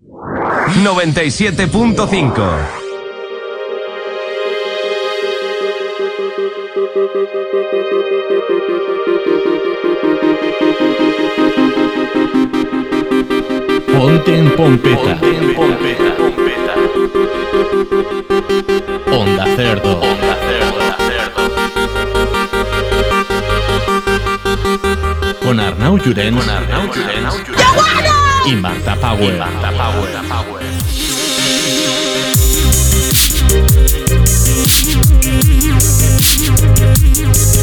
97.5 Ponte en Pompeta. Onda Cerdo. Con Arnau Llorens. Con Arnau Llorens. Y Marta Power. Marta Power.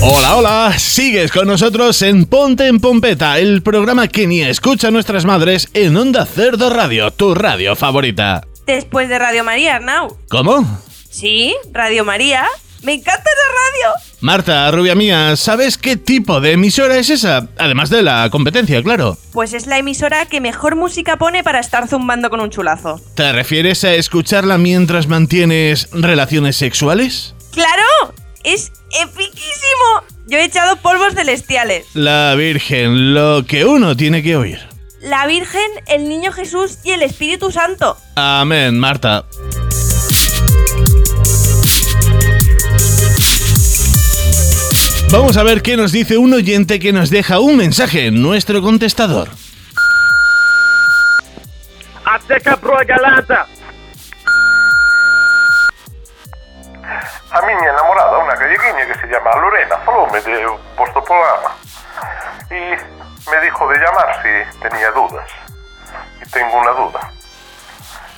Hola, hola, sigues con nosotros en Ponte en Pompeta, el programa que ni escucha a nuestras madres en Onda Cerdo Radio, tu radio favorita. Después de Radio María, Arnau. ¿Cómo? Sí, Radio María. Me encanta esa radio. Marta, rubia mía, ¿sabes qué tipo de emisora es esa? Además de la competencia, claro. Pues es la emisora que mejor música pone para estar zumbando con un chulazo. ¿Te refieres a escucharla mientras mantienes relaciones sexuales? ¡Claro! ¡Es epiquísimo! Yo he echado polvos celestiales. La Virgen, lo que uno tiene que oír. La Virgen, el Niño Jesús y el Espíritu Santo. Amén, Marta. Vamos a ver qué nos dice un oyente que nos deja un mensaje en nuestro contestador. Ateca pro galata. A miña enamorada, unha galleguiña que se llama Lorena, faloume de vuestro programa e me dijo de llamar si tenía dudas. E tengo unha duda.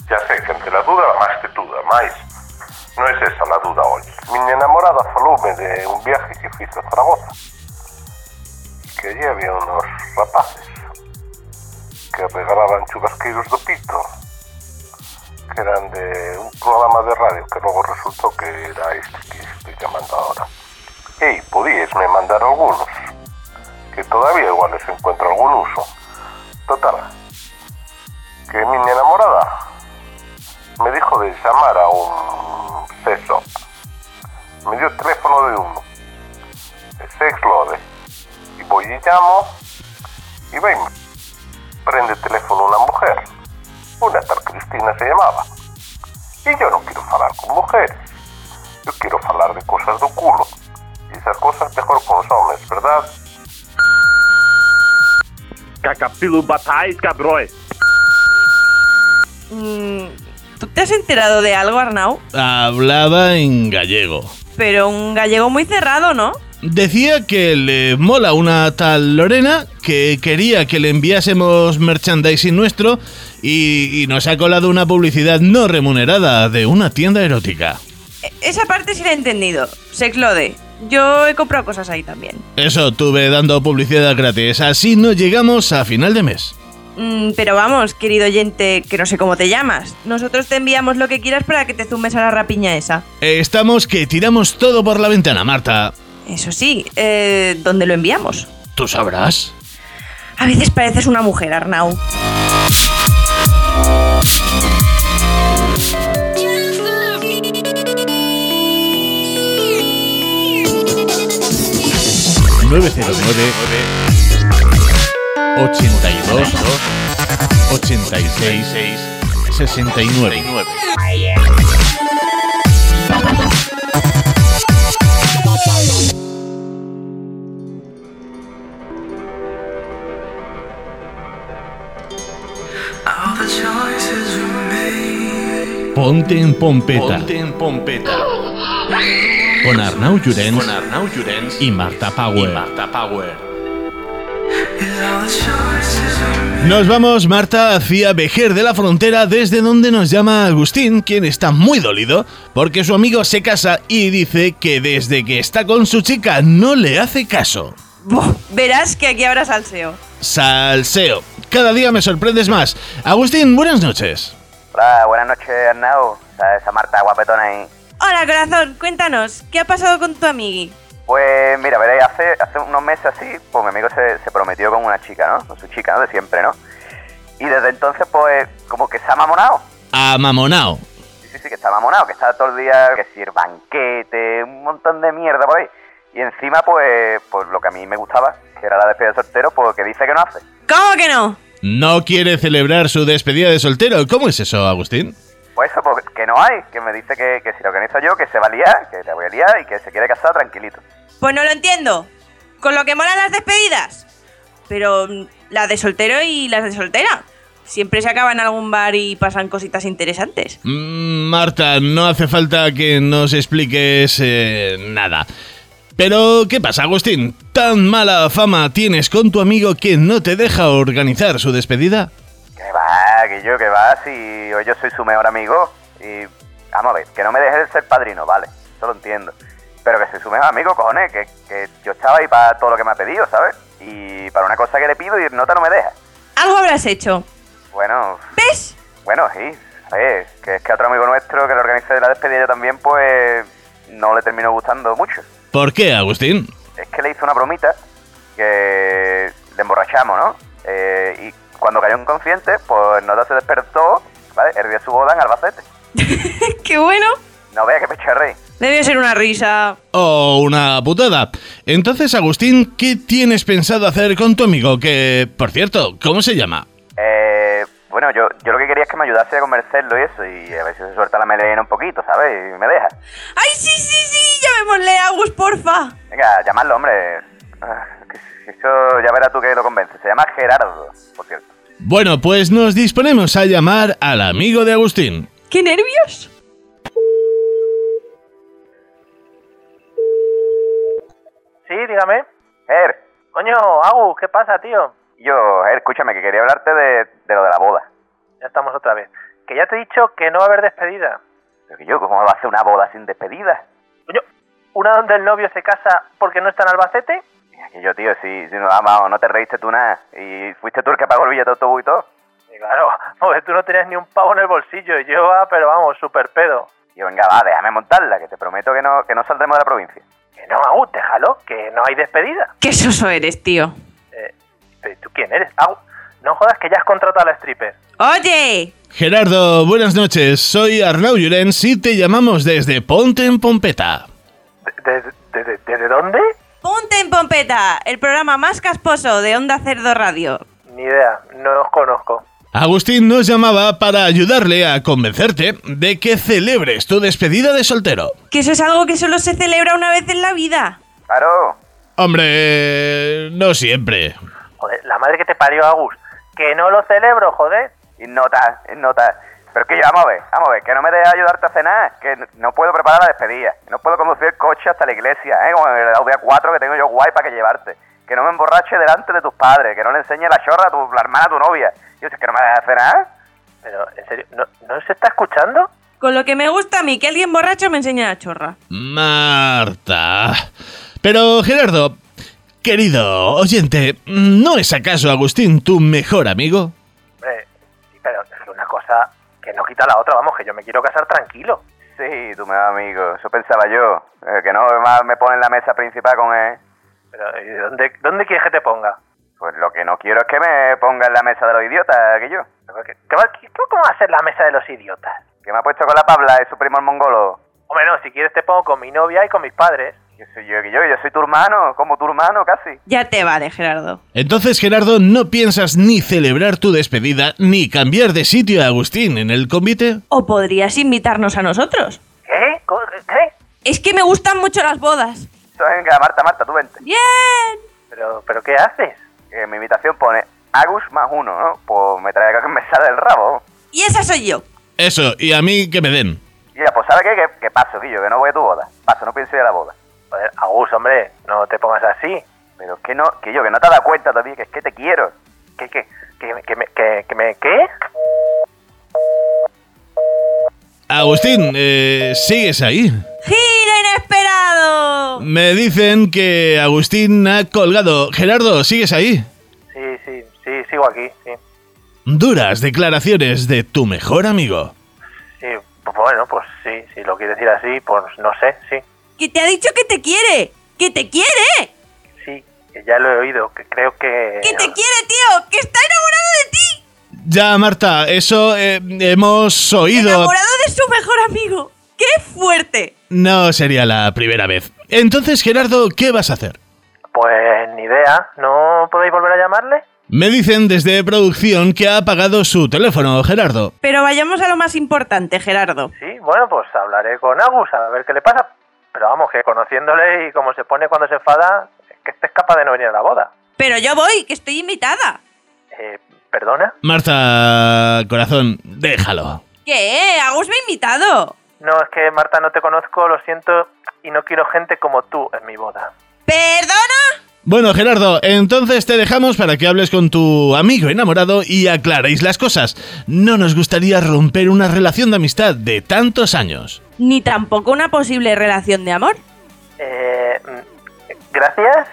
Ya sé que entre la duda la máis tetuda, máis non é esa la duda hoy. Miña enamorada faloume de un viaje que fiz a Zaragoza que allí había unos rapaces que regalaban chubasqueiros do pito que eran de un programa de radio que luego resultó que era este que estoy llamando ahora. Ey, podíais me mandar algunos, que todavía igual les encuentro algún uso. Total, que mi enamorada me dijo de llamar a un llamo, y ven, prende el teléfono una mujer. Una tal Cristina se llamaba. Y yo no quiero falar con mujeres. Yo quiero falar de cosas do culo. Y esas cosas mejor con los hombres, ¿verdad? Cacapilo batais cabroes. Mm, ¿Tú te has enterado de algo, Arnau? Hablaba en gallego. Pero un gallego muy cerrado, ¿no? Decía que le mola una tal Lorena que quería que le enviásemos merchandising nuestro y, y nos ha colado una publicidad no remunerada de una tienda erótica. Esa parte sí la he entendido. Sexlode. Yo he comprado cosas ahí también. Eso tuve dando publicidad gratis, así no llegamos a final de mes. Mm, pero vamos, querido oyente, que no sé cómo te llamas. Nosotros te enviamos lo que quieras para que te zumbes a la rapiña esa. Estamos que tiramos todo por la ventana, Marta. Eso sí, eh, ¿dónde lo enviamos? ¿Tú sabrás? A veces pareces una mujer, Arnau. ...909... ...82... ...86... ...69... Ponte en Pompeta. Ponte en Pompeta. Con Arnau Llorens. Con Arnau Llorens. Y Marta Power. Marta Power. Nos vamos, Marta, hacia Vejer de la Frontera, desde donde nos llama Agustín, quien está muy dolido porque su amigo se casa y dice que desde que está con su chica no le hace caso. Verás que aquí habrá salseo. Salseo. Cada día me sorprendes más. Agustín, buenas noches. Hola, buenas noches, Arnau. Esa, esa Marta guapetona ahí. Hola, corazón, cuéntanos, ¿qué ha pasado con tu amigui? Pues mira, veréis, hace, hace unos meses así, pues mi amigo se, se prometió con una chica, ¿no? Con su chica, ¿no? De siempre, ¿no? Y desde entonces, pues, como que se ha mamonado. Amamonao. Sí, sí, sí, que está mamonado, que está todo el día, que si el banquete, un montón de mierda por ahí. Y encima, pues, pues lo que a mí me gustaba, que era la despedida de soltero, pues que dice que no hace. ¿Cómo que no? No quiere celebrar su despedida de soltero. ¿Cómo es eso, Agustín? Pues eso, porque que no hay, que me dice que, que si lo organizo yo, que se va a liar, que te voy a liar y que se quiere casar tranquilito. Pues no lo entiendo. Con lo que molan las despedidas. Pero las de soltero y las de soltera. Siempre se acaban en algún bar y pasan cositas interesantes. Mm, Marta, no hace falta que nos expliques eh, nada. Pero, ¿qué pasa, Agustín? ¿Tan mala fama tienes con tu amigo que no te deja organizar su despedida? Que va, que yo, que va, si yo soy su mejor amigo. Y vamos a ver, que no me deje de ser padrino, vale, eso lo entiendo. Pero que soy su mejor amigo, cojones, que, que yo estaba ahí para todo lo que me ha pedido, ¿sabes? Y para una cosa que le pido y nota no me deja. Algo habrás hecho. Bueno, ¿Ves? bueno, sí, ¿sabes? Que es que a otro amigo nuestro que lo organice la despedida yo también, pues no le terminó gustando mucho. ¿Por qué, Agustín? Es que le hizo una bromita que le emborrachamos, ¿no? Eh, y cuando cayó inconsciente, pues Nota se despertó, ¿vale? De su boda en Albacete. ¡Qué bueno! No vea que pecho de rey. Debió ser una risa. O una putada. Entonces, Agustín, ¿qué tienes pensado hacer con tu amigo? Que, por cierto, ¿cómo se llama? Bueno, yo, yo lo que quería es que me ayudase a convencerlo y eso, y a ver si se suelta la melena un poquito, ¿sabes? Y me deja. ¡Ay, sí, sí, sí! ¡Llamémosle a Agus, porfa! Venga, llamarlo, hombre. Ah, Eso ya verás tú que lo convence. Se llama Gerardo, por cierto. Bueno, pues nos disponemos a llamar al amigo de Agustín. ¡Qué nervios! Sí, dígame. Ger, Coño, Agus, ¿qué pasa, tío? yo, Ger, escúchame, que quería hablarte de, de lo de la boda. Ya estamos otra vez. Que ya te he dicho que no va a haber despedida. Pero que yo, ¿cómo va a hacer una boda sin despedida? Coño, ¿una donde el novio se casa porque no está en Albacete? Mira, Que yo, tío, si, si no, vamos, no te reíste tú nada. Y fuiste tú el que pagó el billete de autobús y todo. Y claro, porque tú no tenías ni un pavo en el bolsillo y yo, ah, pero vamos, súper pedo. Y yo, venga, va, déjame montarla, que te prometo que no, que no saldremos de la provincia. Que no, Agus, déjalo, que no hay despedida. ¡Qué soso eres, tío! Eh, ¿pero ¿Tú quién eres? Agus, no jodas que ya has contratado a la stripper. ¡Oye! Gerardo, buenas noches. Soy Arnau Llorens y te llamamos desde Ponte en Pompeta. ¿Desde, dónde? Ponte en Pompeta, el programa más casposo de Onda Cerdo Radio. Ni idea, no os conozco. Agustín nos llamaba para ayudarle a convencerte de que celebres tu despedida de soltero. Que eso es algo que solo se celebra una vez en la vida. Claro, Hombre, no siempre. Joder, la madre que te parió, Agus. Que no lo celebro, joder. y nota, y nota. Pero que yo, vamos a ver, vamos a ver, que no me dejes ayudarte a cenar, que no- puedo preparar la despedida, que no puedo conducir el coche hasta la iglesia, ¿eh? Como el Audi A4 que tengo yo guay para que llevarte. Que no me emborrache delante de tus padres, que no le enseñe la chorra a tu, la hermana a tu novia. Y yo que no me dejas cenar. Pero, ¿en serio? ¿No, ¿No se está escuchando? Con lo que me gusta a mí, que alguien borracho me enseñe la chorra. Marta. Pero, Gerardo, querido oyente, ¿no es acaso Agustín tu mejor amigo? Hombre, sí, pero es que una cosa que no quita la otra, vamos, que yo me quiero casar tranquilo. Sí, tu mejor amigo, eso pensaba yo. Eh, que no más me ponen la mesa principal con él. Pero, ¿y dónde, ¿dónde quieres que te ponga? Pues lo que no quiero es que me ponga en la mesa de los idiotas, que yo. ¿Qué, qué va- qué- ¿Cómo va a ser la mesa de los idiotas? Que me ha puesto con la Pabla, es su primo el mongolo. Hombre, no, si quieres te pongo con mi novia y con mis padres. Que soy yo, que yo, yo soy tu hermano, como tu hermano casi. Ya te vale, Gerardo. Entonces, Gerardo, ¿no piensas ni celebrar tu despedida ni cambiar de sitio a Agustín en el convite? ¿O podrías invitarnos a nosotros? ¿Qué? Co- ¿Qué? Es que me gustan mucho las bodas. Venga, Marta, Marta, tú vente. ¡Bien! ¿Pero, pero qué haces? Que mi invitación pone Agus más uno, ¿no? Pues me trae que me sale del rabo. Y esa soy yo. Eso, y a mí que me den. Ya, pues ¿sabes qué? Que, que paso, Guillo, que no voy a tu boda. Paso, no pienso ir a la boda. Joder, Agus, hombre, no te pongas así. Pero que no, que yo, que no te has dado cuenta todavía, que es que te quiero. ¿Qué, qué? ¿Que, me- que, me, que, que me, qué? Agustín, eh, ¿sigues ahí? ¡Giro inesperado! Me dicen que Agustín ha colgado. Gerardo, ¿sigues ahí? Sí, sí, sí, sigo aquí, sí. Duras declaraciones de tu mejor amigo. Sí, pues bueno, pues sí, si lo quieres decir así, pues no sé, sí. Que te ha dicho que te quiere. ¡Que te quiere! Sí, que ya lo he oído, que creo que... ¡Que te quiere, tío! ¡Que está enamorado de ti! Ya, Marta, eso eh, hemos oído. ¡Enamorado de su mejor amigo! ¡Qué fuerte! No sería la primera vez. Entonces, Gerardo, ¿qué vas a hacer? Pues ni idea, ¿no podéis volver a llamarle? Me dicen desde producción que ha apagado su teléfono, Gerardo. Pero vayamos a lo más importante, Gerardo. Sí, bueno, pues hablaré con Agus a ver qué le pasa. Pero vamos, que conociéndole y cómo se pone cuando se enfada, que este es capaz de no venir a la boda. Pero yo voy, que estoy invitada. Eh, ¿Perdona? Marta, corazón, déjalo. ¿Qué? Agus me ha invitado. No, es que Marta no te conozco, lo siento, y no quiero gente como tú en mi boda. ¿Perdona? Bueno, Gerardo, entonces te dejamos para que hables con tu amigo enamorado y aclaréis las cosas. No nos gustaría romper una relación de amistad de tantos años. Ni tampoco una posible relación de amor. Eh, mm, gracias.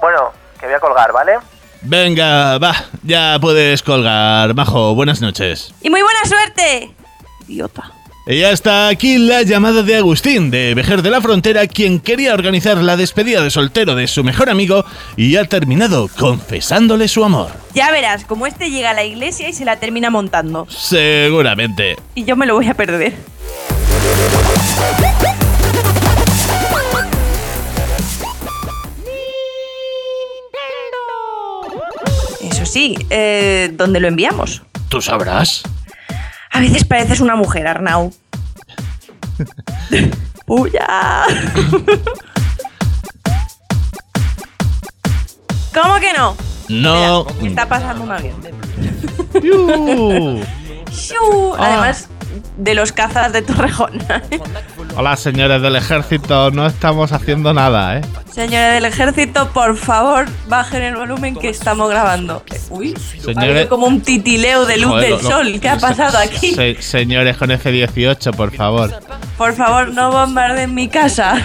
Bueno, que voy a colgar, ¿vale? Venga, va, ya puedes colgar. Bajo, buenas noches. Y muy buena suerte. Idiota. Y ya está aquí la llamada de Agustín, de Vejer de la Frontera, quien quería organizar la despedida de soltero de su mejor amigo y ha terminado confesándole su amor. Ya verás, como este llega a la iglesia y se la termina montando. Seguramente. Y yo me lo voy a perder. Eso sí, eh, ¿dónde lo enviamos? ¿Tú sabrás? A veces pareces una mujer, Arnau. ¡Puya! ¿Cómo que no? No. Me está pasando un avión. Además, de los cazas de Torrejón. Hola, señores del ejército, no estamos haciendo nada, ¿eh? Señores del ejército, por favor, bajen el volumen que estamos grabando. Uy, Señores- como un titileo de luz Joder, del lo- sol. ¿Qué ha pasado aquí? Se- señores con F-18, por favor. Por favor, no bombarden mi casa.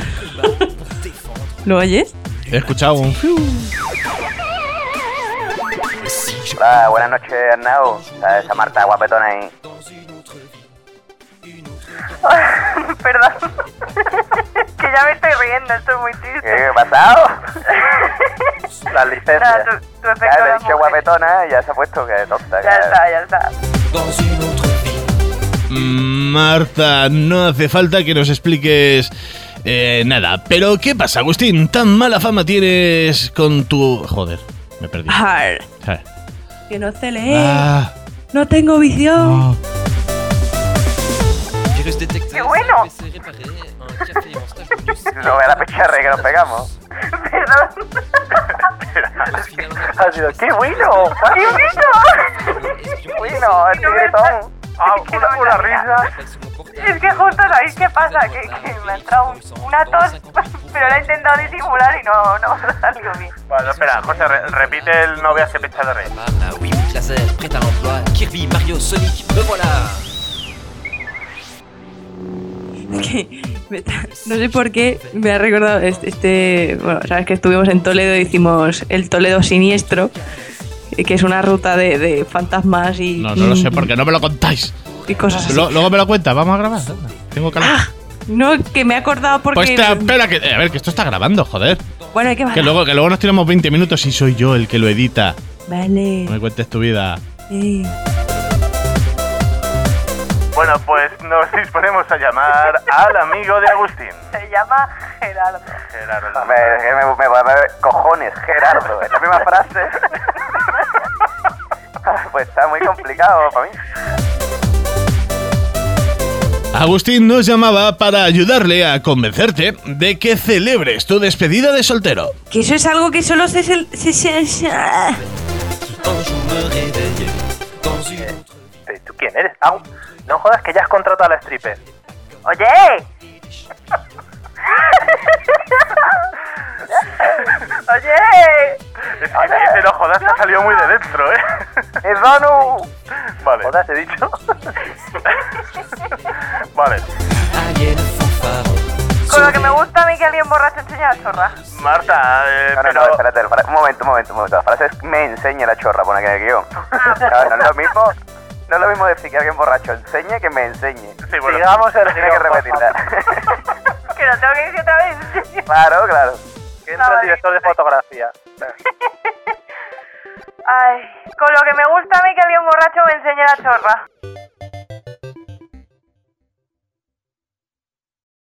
¿Lo oyes? He escuchado un... Hola, buenas noches, Arnau. Esa, esa Marta guapetona ahí. Perdón. que ya me estoy riendo, esto es muy ¿Qué, triste. qué ha pasado? Las Nada, licencias. tu, tu Ya le he dicho guapetona y ya se ha puesto que tonta. Ya está, ya está. Marta, no hace falta que nos expliques eh, nada. Pero, ¿qué pasa, Agustín? ¿Tan mala fama tienes con tu... Joder, me perdí. Har, Ah. que no se lee. Ah, No tengo visión. oh. ¡Qué bueno! No vea la pecharre que nos pegamos. Perdón. Ha sido, ¡qué bueno! ¡Qué bueno! Bueno, el tigretón. Ah, Es que una, una risa. Es que justo sabéis qué pasa, que, que me ha entrado un- una tos, pero la he intentado disimular y no, no me ha salido bien. Bueno, espera, José, re- repite el no veas que prêt à l'emploi. Kirby, Mario, Sonic, me voilà Que me ta- no sé por qué me ha recordado este, este- bueno, sabes que estuvimos en Toledo y hicimos el Toledo siniestro, eh, que es una ruta de, de fantasmas y No, no lo sé porque no me lo contáis. y cosas así. Lo- luego me lo cuenta, vamos a grabar. Tengo que hablar. Ah, no, que me he acordado porque Pues te- espera, que, a ver, que esto está grabando, joder. bueno, hay que Que luego, que luego nos tiramos 20 minutos y soy yo el que lo edita. Vale. No me cuentes tu vida. Eh. Bueno, pues nos disponemos a llamar al amigo de Agustín. Se llama Gerardo. Gerardo. Me, que me, me, me- cojones, Gerardo. Es la misma frase. pues está muy complicado para mí. Agustín nos llamaba para ayudarle a convencerte de que celebres tu despedida de soltero. Que eso es algo que solo se... Eh, ¿Tú quién eres? Ah, no jodas que ya has contratado a la stripper. ¡Oye! ¡Oye! Es que dice, no jodas, ha salido muy de dentro, ¿eh? ¡Es Donu! Vale, ¿Jodas he dicho? vale. Con lo que me gusta a mí que alguien borracho enseña la chorra. Marta, eh, No, no, pero... no, espérate, un momento, un momento, un momento. La frase es me enseña la chorra, pone aquí en el guion. Claro, no es lo mismo, no es lo mismo decir que alguien borracho enseñe que me enseñe. Sí, bueno. Tiene que repetirla. Que lo tengo que decir otra vez. claro, claro. Que entra el director de fotografía. Ay, con lo que me gusta a mí que alguien borracho me enseñe la chorra.